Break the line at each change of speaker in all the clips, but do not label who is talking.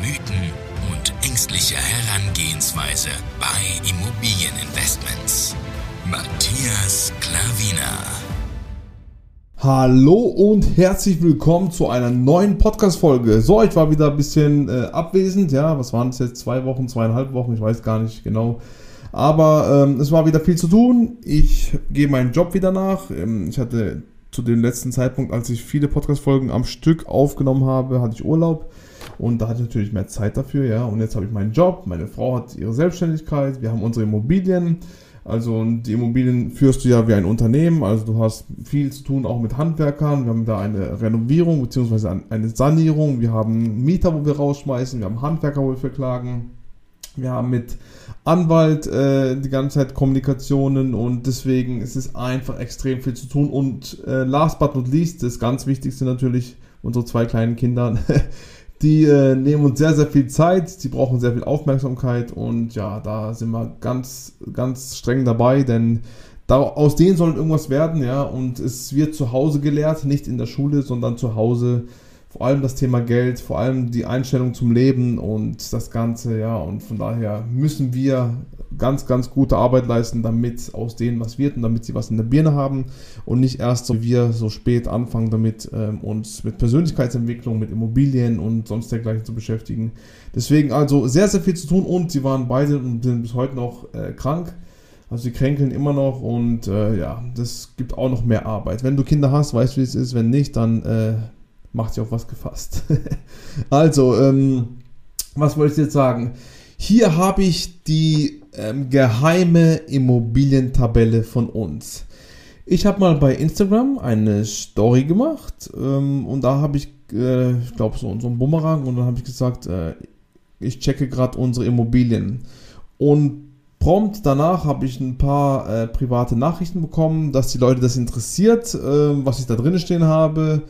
Mythen und ängstliche Herangehensweise bei Immobilieninvestments. Matthias Klavina.
Hallo und herzlich willkommen zu einer neuen Podcast-Folge. So, ich war wieder ein bisschen äh, abwesend, ja, was waren es jetzt? Zwei Wochen, zweieinhalb Wochen, ich weiß gar nicht genau. Aber ähm, es war wieder viel zu tun. Ich gehe meinen Job wieder nach. Ähm, ich hatte zu dem letzten Zeitpunkt, als ich viele Podcast-Folgen am Stück aufgenommen habe, hatte ich Urlaub. Und da hatte ich natürlich mehr Zeit dafür, ja. Und jetzt habe ich meinen Job, meine Frau hat ihre Selbstständigkeit, wir haben unsere Immobilien. Also die Immobilien führst du ja wie ein Unternehmen, also du hast viel zu tun auch mit Handwerkern. Wir haben da eine Renovierung bzw. eine Sanierung. Wir haben Mieter, wo wir rausschmeißen, wir haben Handwerker, wo wir verklagen. Wir haben mit Anwalt äh, die ganze Zeit Kommunikationen und deswegen ist es einfach extrem viel zu tun. Und äh, last but not least, das ganz Wichtigste natürlich, unsere zwei kleinen Kinder, die äh, nehmen uns sehr, sehr viel Zeit, die brauchen sehr viel Aufmerksamkeit. Und ja, da sind wir ganz, ganz streng dabei, denn da, aus denen soll irgendwas werden, ja, und es wird zu Hause gelehrt, nicht in der Schule, sondern zu Hause vor allem das Thema Geld, vor allem die Einstellung zum Leben und das Ganze, ja, und von daher müssen wir ganz, ganz gute Arbeit leisten, damit aus denen was wird und damit sie was in der Birne haben und nicht erst so wie wir so spät anfangen damit, ähm, uns mit Persönlichkeitsentwicklung, mit Immobilien und sonst dergleichen zu beschäftigen. Deswegen also sehr, sehr viel zu tun und sie waren beide und sind bis heute noch äh, krank. Also sie kränkeln immer noch und äh, ja, das gibt auch noch mehr Arbeit. Wenn du Kinder hast, weißt du, wie es ist. Wenn nicht, dann äh, macht sich auf was gefasst. also, ähm, was wollte ich jetzt sagen? Hier habe ich die ähm, geheime Immobilientabelle von uns. Ich habe mal bei Instagram eine Story gemacht ähm, und da habe ich, äh, ich glaube, so, so einen Bumerang und dann habe ich gesagt, äh, ich checke gerade unsere Immobilien. Und prompt danach habe ich ein paar äh, private Nachrichten bekommen, dass die Leute das interessiert, äh, was ich da drin stehen habe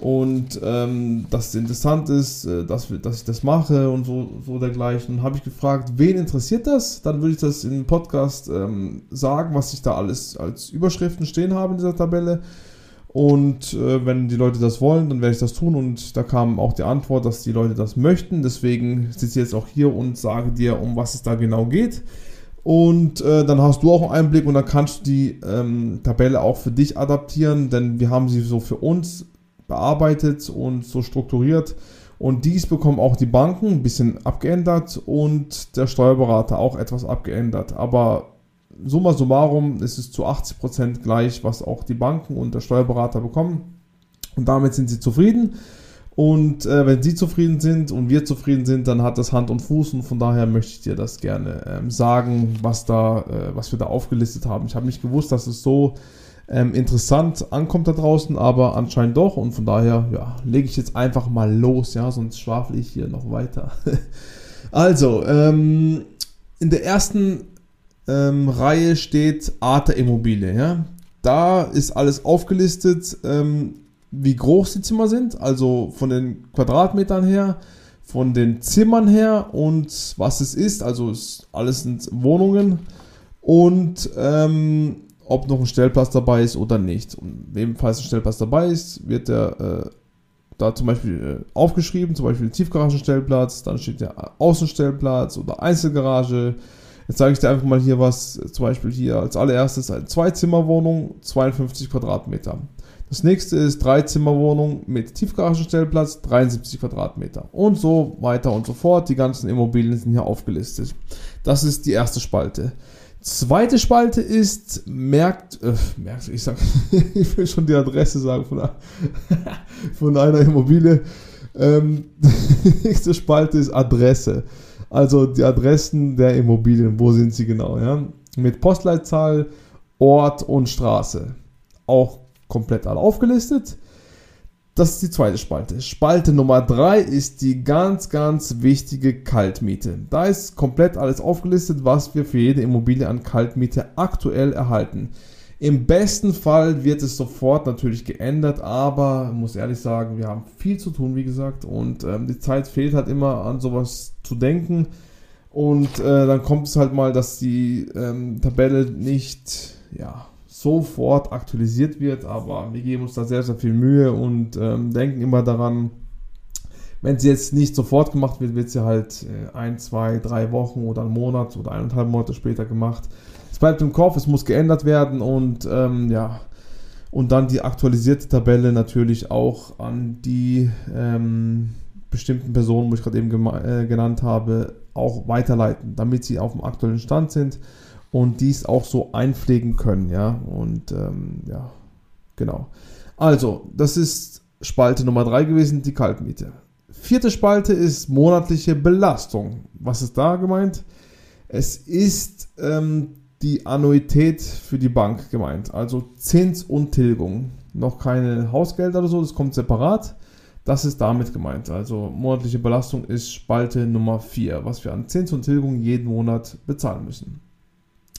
und ähm, dass es interessant ist, äh, dass, dass ich das mache und so, so dergleichen. Habe ich gefragt, wen interessiert das? Dann würde ich das im Podcast ähm, sagen, was ich da alles als Überschriften stehen habe in dieser Tabelle. Und äh, wenn die Leute das wollen, dann werde ich das tun. Und da kam auch die Antwort, dass die Leute das möchten. Deswegen sitze ich jetzt auch hier und sage dir, um was es da genau geht. Und äh, dann hast du auch einen Einblick und dann kannst du die ähm, Tabelle auch für dich adaptieren, denn wir haben sie so für uns bearbeitet und so strukturiert. Und dies bekommen auch die Banken ein bisschen abgeändert und der Steuerberater auch etwas abgeändert. Aber summa summarum ist es zu 80% gleich, was auch die Banken und der Steuerberater bekommen. Und damit sind sie zufrieden. Und äh, wenn sie zufrieden sind und wir zufrieden sind, dann hat das Hand und Fuß. Und von daher möchte ich dir das gerne ähm, sagen, was, da, äh, was wir da aufgelistet haben. Ich habe nicht gewusst, dass es so ähm, interessant ankommt da draußen, aber anscheinend doch. Und von daher, ja, lege ich jetzt einfach mal los, ja, sonst schwafle ich hier noch weiter. also, ähm, in der ersten ähm, Reihe steht Arte Immobilie, ja. Da ist alles aufgelistet, ähm, wie groß die Zimmer sind, also von den Quadratmetern her, von den Zimmern her und was es ist. Also es, alles sind Wohnungen und ähm, ob noch ein Stellplatz dabei ist oder nicht. Und ebenfalls ein Stellplatz dabei ist, wird der äh, da zum Beispiel äh, aufgeschrieben, zum Beispiel Tiefgaragenstellplatz, dann steht der Außenstellplatz oder Einzelgarage. Jetzt zeige ich dir einfach mal hier was, zum Beispiel hier als allererstes eine Zweizimmerwohnung, 52 Quadratmeter. Das nächste ist Dreizimmerwohnung mit Tiefgaragenstellplatz, 73 Quadratmeter. Und so weiter und so fort. Die ganzen Immobilien sind hier aufgelistet. Das ist die erste Spalte. Zweite Spalte ist, merkt, äh, merkt, ich sag, ich will schon die Adresse sagen von, einer, von einer Immobilie. Ähm, nächste Spalte ist Adresse. Also die Adressen der Immobilien, wo sind sie genau, ja? Mit Postleitzahl, Ort und Straße. Auch komplett alle aufgelistet. Das ist die zweite Spalte. Spalte Nummer 3 ist die ganz, ganz wichtige Kaltmiete. Da ist komplett alles aufgelistet, was wir für jede Immobilie an Kaltmiete aktuell erhalten. Im besten Fall wird es sofort natürlich geändert, aber muss ehrlich sagen, wir haben viel zu tun, wie gesagt, und ähm, die Zeit fehlt halt immer an sowas zu denken. Und äh, dann kommt es halt mal, dass die ähm, Tabelle nicht, ja, sofort aktualisiert wird, aber wir geben uns da sehr, sehr viel Mühe und ähm, denken immer daran, wenn sie jetzt nicht sofort gemacht wird, wird sie halt äh, ein, zwei, drei Wochen oder einen Monat oder eineinhalb Monate später gemacht. Es bleibt im Kopf, es muss geändert werden und ähm, ja, und dann die aktualisierte Tabelle natürlich auch an die ähm, bestimmten Personen, wo ich gerade eben äh, genannt habe, auch weiterleiten, damit sie auf dem aktuellen Stand sind und dies auch so einpflegen können, ja. Und ähm, ja, genau. Also, das ist Spalte Nummer 3 gewesen, die Kaltmiete. Vierte Spalte ist monatliche Belastung. Was ist da gemeint? Es ist ähm, die Annuität für die Bank gemeint, also Zins und Tilgung. Noch keine Hausgelder oder so, das kommt separat. Das ist damit gemeint. Also monatliche Belastung ist Spalte Nummer 4, was wir an Zins und Tilgung jeden Monat bezahlen müssen.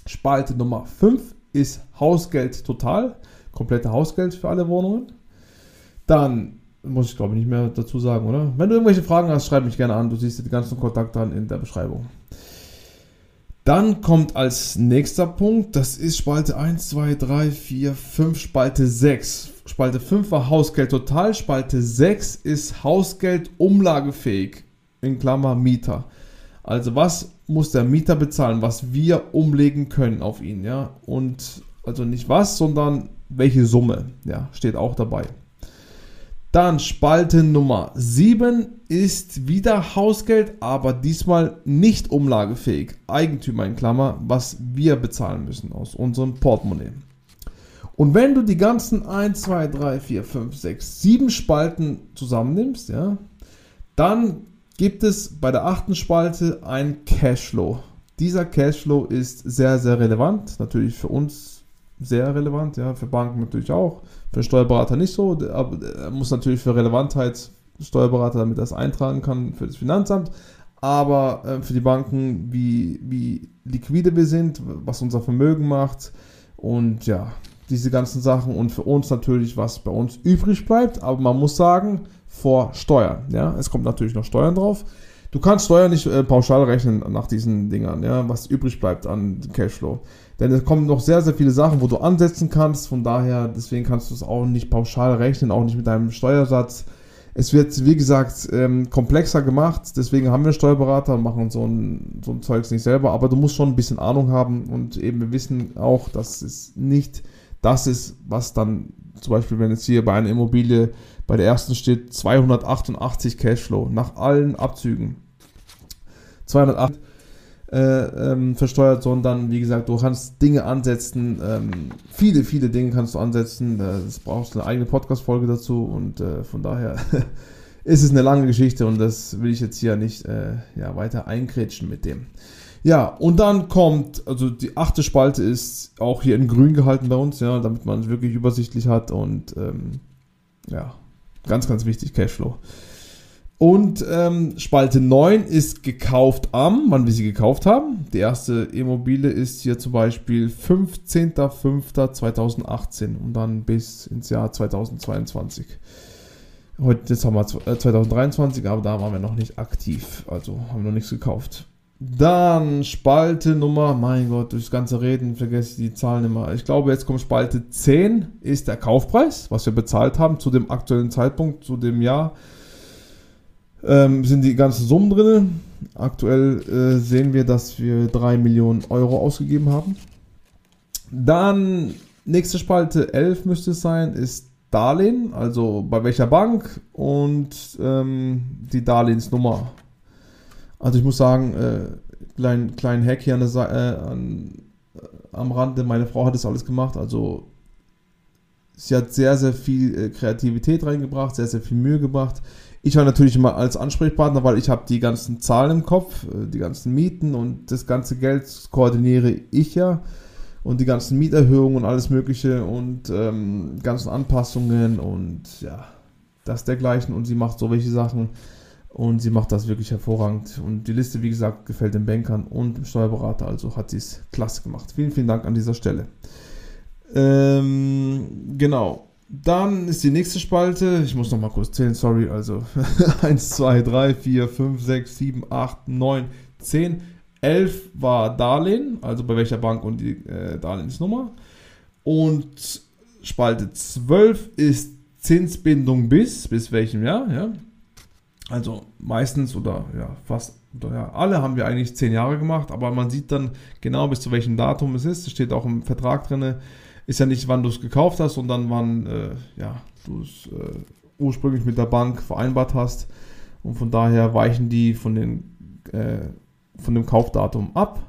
Spalte Nummer 5 ist Hausgeld total. Komplette Hausgeld für alle Wohnungen. Dann muss ich glaube ich nicht mehr dazu sagen, oder? Wenn du irgendwelche Fragen hast, schreib mich gerne an. Du siehst die ganzen Kontakte in der Beschreibung. Dann kommt als nächster Punkt, das ist Spalte 1, 2, 3, 4, 5, Spalte 6. Spalte 5 war Hausgeld total, Spalte 6 ist Hausgeld umlagefähig, in Klammer Mieter. Also was muss der Mieter bezahlen, was wir umlegen können auf ihn, ja. Und also nicht was, sondern welche Summe, ja, steht auch dabei. Dann Spalte Nummer 7 ist wieder Hausgeld, aber diesmal nicht umlagefähig. Eigentümer in Klammer, was wir bezahlen müssen aus unserem Portemonnaie. Und wenn du die ganzen 1, 2, 3, 4, 5, 6, 7 Spalten zusammennimmst, ja, dann gibt es bei der achten Spalte ein Cashflow. Dieser Cashflow ist sehr, sehr relevant. Natürlich für uns sehr relevant, ja, für Banken natürlich auch, für Steuerberater nicht so, aber er muss natürlich für Relevantheit Steuerberater, damit er es eintragen kann für das Finanzamt, aber äh, für die Banken, wie, wie liquide wir sind, was unser Vermögen macht und ja, diese ganzen Sachen und für uns natürlich, was bei uns übrig bleibt, aber man muss sagen, vor Steuern. Ja, es kommt natürlich noch Steuern drauf. Du kannst Steuern nicht äh, pauschal rechnen nach diesen Dingern, ja, was übrig bleibt an Cashflow. Denn es kommen noch sehr, sehr viele Sachen, wo du ansetzen kannst. Von daher, deswegen kannst du es auch nicht pauschal rechnen, auch nicht mit deinem Steuersatz. Es wird, wie gesagt, ähm, komplexer gemacht. Deswegen haben wir Steuerberater und machen so ein, so ein Zeugs nicht selber. Aber du musst schon ein bisschen Ahnung haben und eben wir wissen auch, dass es nicht das ist, was dann zum Beispiel, wenn jetzt hier bei einer Immobilie bei der ersten steht 288 Cashflow nach allen Abzügen. 208 äh, ähm, versteuert, sondern wie gesagt, du kannst Dinge ansetzen, ähm, viele, viele Dinge kannst du ansetzen. Das brauchst eine eigene Podcast-Folge dazu und äh, von daher ist es eine lange Geschichte und das will ich jetzt hier nicht äh, ja, weiter einkrätschen mit dem. Ja, und dann kommt, also die achte Spalte ist auch hier in grün gehalten bei uns, ja, damit man es wirklich übersichtlich hat und ähm, ja, Ganz, ganz wichtig, Cashflow. Und ähm, Spalte 9 ist gekauft am, wann wir sie gekauft haben. Die erste Immobilie ist hier zum Beispiel 15.05.2018 und dann bis ins Jahr 2022. Heute, jetzt haben wir 2023, äh, aber da waren wir noch nicht aktiv, also haben wir noch nichts gekauft. Dann Spalte Nummer, mein Gott, durchs ganze Reden vergesse ich die Zahlen immer. Ich glaube, jetzt kommt Spalte 10, ist der Kaufpreis, was wir bezahlt haben zu dem aktuellen Zeitpunkt, zu dem Jahr. Ähm, sind die ganzen Summen drin. Aktuell äh, sehen wir, dass wir 3 Millionen Euro ausgegeben haben. Dann nächste Spalte 11 müsste es sein, ist Darlehen, also bei welcher Bank und ähm, die Darlehensnummer also ich muss sagen, äh, kleinen, kleinen Hack hier an der, äh, an, äh, am Rande, meine Frau hat das alles gemacht, also sie hat sehr, sehr viel äh, Kreativität reingebracht, sehr, sehr viel Mühe gebracht. Ich war natürlich immer als Ansprechpartner, weil ich habe die ganzen Zahlen im Kopf, äh, die ganzen Mieten und das ganze Geld koordiniere ich ja. Und die ganzen Mieterhöhungen und alles mögliche und ähm, ganzen Anpassungen und ja, das dergleichen. Und sie macht so welche Sachen und sie macht das wirklich hervorragend. Und die Liste, wie gesagt, gefällt den Bankern und dem Steuerberater, also hat sie es klasse gemacht. Vielen, vielen Dank an dieser Stelle. Ähm, genau. Dann ist die nächste Spalte, ich muss noch mal kurz zählen, sorry, also 1, 2, 3, 4, 5, 6, 7, 8, 9, 10, 11 war Darlehen, also bei welcher Bank und die äh, Darlehensnummer. Und Spalte 12 ist Zinsbindung bis, bis welchem Jahr, ja. Also meistens oder ja, fast, oder ja, alle haben wir eigentlich 10 Jahre gemacht, aber man sieht dann genau bis zu welchem Datum es ist. Es steht auch im Vertrag drin, ist ja nicht, wann du es gekauft hast, sondern wann äh, ja, du es äh, ursprünglich mit der Bank vereinbart hast. Und von daher weichen die von, den, äh, von dem Kaufdatum ab.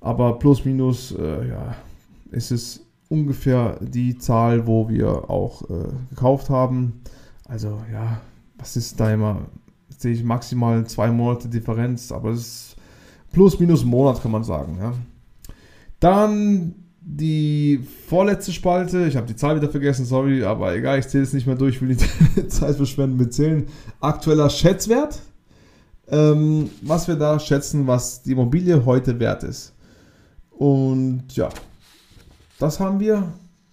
Aber plus minus äh, ja, ist es ungefähr die Zahl, wo wir auch äh, gekauft haben. Also ja, was ist da immer? Sehe ich maximal zwei Monate Differenz, aber es ist plus minus Monat, kann man sagen. Ja. Dann die vorletzte Spalte, ich habe die Zahl wieder vergessen, sorry, aber egal, ich zähle es nicht mehr durch, will die Zeit verschwenden mit Zählen. Aktueller Schätzwert, ähm, was wir da schätzen, was die Immobilie heute wert ist. Und ja, das haben wir.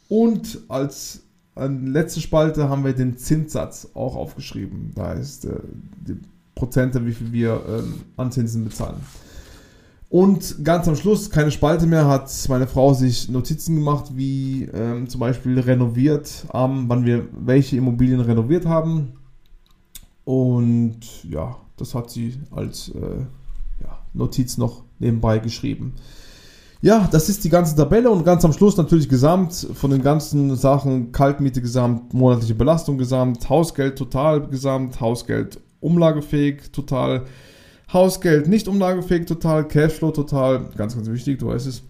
Und als letzte Spalte haben wir den Zinssatz auch aufgeschrieben. Da ist äh, die Prozente, wie viel wir ähm, an Zinsen bezahlen. Und ganz am Schluss, keine Spalte mehr, hat meine Frau sich Notizen gemacht, wie ähm, zum Beispiel renoviert, ähm, wann wir welche Immobilien renoviert haben. Und ja, das hat sie als äh, ja, Notiz noch nebenbei geschrieben. Ja, das ist die ganze Tabelle und ganz am Schluss natürlich gesamt von den ganzen Sachen, Kaltmiete gesamt, monatliche Belastung gesamt, Hausgeld total gesamt, Hausgeld umlagefähig total Hausgeld nicht umlagefähig total, Cashflow total, ganz, ganz wichtig, du weißt es.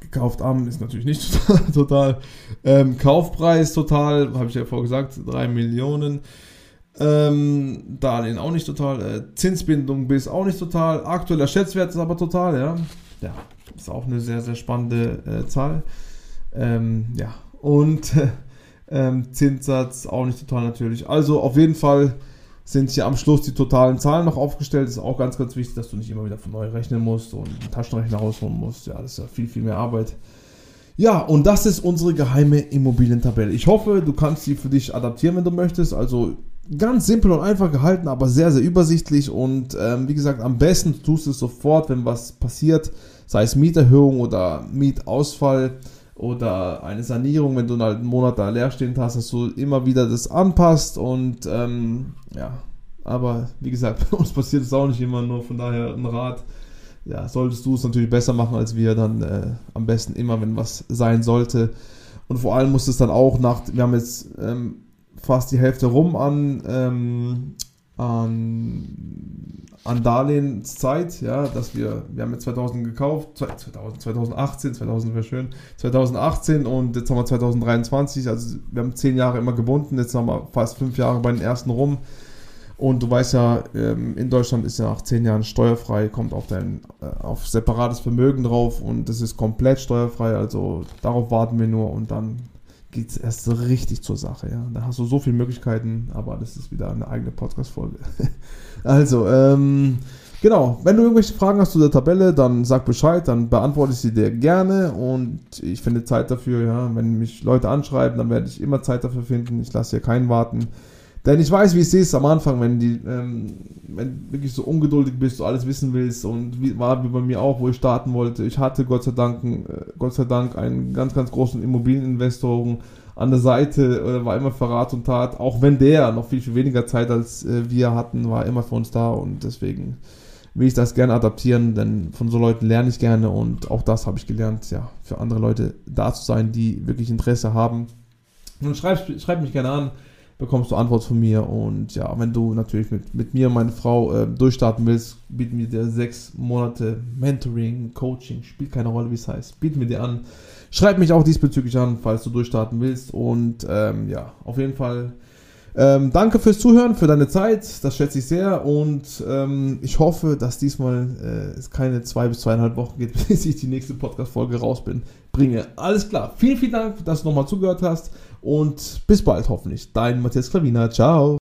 Gekauft am ist natürlich nicht total. Ähm, Kaufpreis total, habe ich ja vorher gesagt, 3 Millionen. Ähm, Darlehen auch nicht total. Äh, Zinsbindung bis auch nicht total. Aktueller Schätzwert ist aber total, ja. Ja, ist auch eine sehr, sehr spannende äh, Zahl. Ähm, ja, und äh, Zinssatz auch nicht total natürlich. Also auf jeden Fall sind hier am Schluss die totalen Zahlen noch aufgestellt. Ist auch ganz, ganz wichtig, dass du nicht immer wieder von neu rechnen musst und einen Taschenrechner rausholen musst. Ja, das ist ja viel, viel mehr Arbeit. Ja, und das ist unsere geheime Immobilientabelle. Ich hoffe, du kannst sie für dich adaptieren, wenn du möchtest. Also ganz simpel und einfach gehalten, aber sehr, sehr übersichtlich. Und ähm, wie gesagt, am besten tust du es sofort, wenn was passiert, sei es Mieterhöhung oder Mietausfall oder eine Sanierung, wenn du halt einen Monat da leerstehend hast, dass du immer wieder das anpasst und ähm, ja, aber wie gesagt, bei uns passiert es auch nicht immer nur, von daher ein Rat. Ja, solltest du es natürlich besser machen als wir, dann äh, am besten immer, wenn was sein sollte. Und vor allem muss es dann auch nach, wir haben jetzt ähm, fast die Hälfte rum an, ähm, an, an Darlehenszeit, ja, dass wir, wir haben jetzt 2000 gekauft, 2000, 2018, 2000 wäre schön, 2018 und jetzt haben wir 2023, also wir haben zehn Jahre immer gebunden, jetzt haben wir fast fünf Jahre bei den ersten rum. Und du weißt ja, ähm, in Deutschland ist ja nach zehn Jahren steuerfrei, kommt auf dein äh, auf separates Vermögen drauf und das ist komplett steuerfrei. Also darauf warten wir nur und dann geht es erst richtig zur Sache. Ja, da hast du so viele Möglichkeiten, aber das ist wieder eine eigene Podcast-Folge. also ähm, genau, wenn du irgendwelche Fragen hast zu der Tabelle, dann sag Bescheid, dann beantworte ich sie dir gerne und ich finde Zeit dafür. Ja, wenn mich Leute anschreiben, dann werde ich immer Zeit dafür finden. Ich lasse hier keinen warten. Denn ich weiß, wie es ist am Anfang, wenn die, ähm, wenn du wirklich so ungeduldig bist, du alles wissen willst und wie, war wie bei mir auch, wo ich starten wollte. Ich hatte Gott sei Dank, äh, Gott sei Dank einen ganz, ganz großen Immobilieninvestoren an der Seite, oder war immer Verrat und Tat, auch wenn der noch viel, viel weniger Zeit als äh, wir hatten, war immer für uns da und deswegen will ich das gerne adaptieren, denn von so Leuten lerne ich gerne und auch das habe ich gelernt, ja, für andere Leute da zu sein, die wirklich Interesse haben. Und schreib, schreib mich gerne an bekommst du Antwort von mir. Und ja, wenn du natürlich mit, mit mir meiner Frau äh, durchstarten willst, bieten wir dir sechs Monate Mentoring, Coaching, spielt keine Rolle, wie es heißt. Bieten wir dir an. Schreib mich auch diesbezüglich an, falls du durchstarten willst. Und ähm, ja, auf jeden Fall. Ähm, danke fürs Zuhören, für deine Zeit. Das schätze ich sehr. Und ähm, ich hoffe, dass diesmal äh, es keine zwei bis zweieinhalb Wochen geht, bis ich die nächste Podcast-Folge raus bin, bringe. Alles klar. Vielen, vielen Dank, dass du nochmal zugehört hast. Und bis bald hoffentlich. Dein Matthias Klavina. Ciao.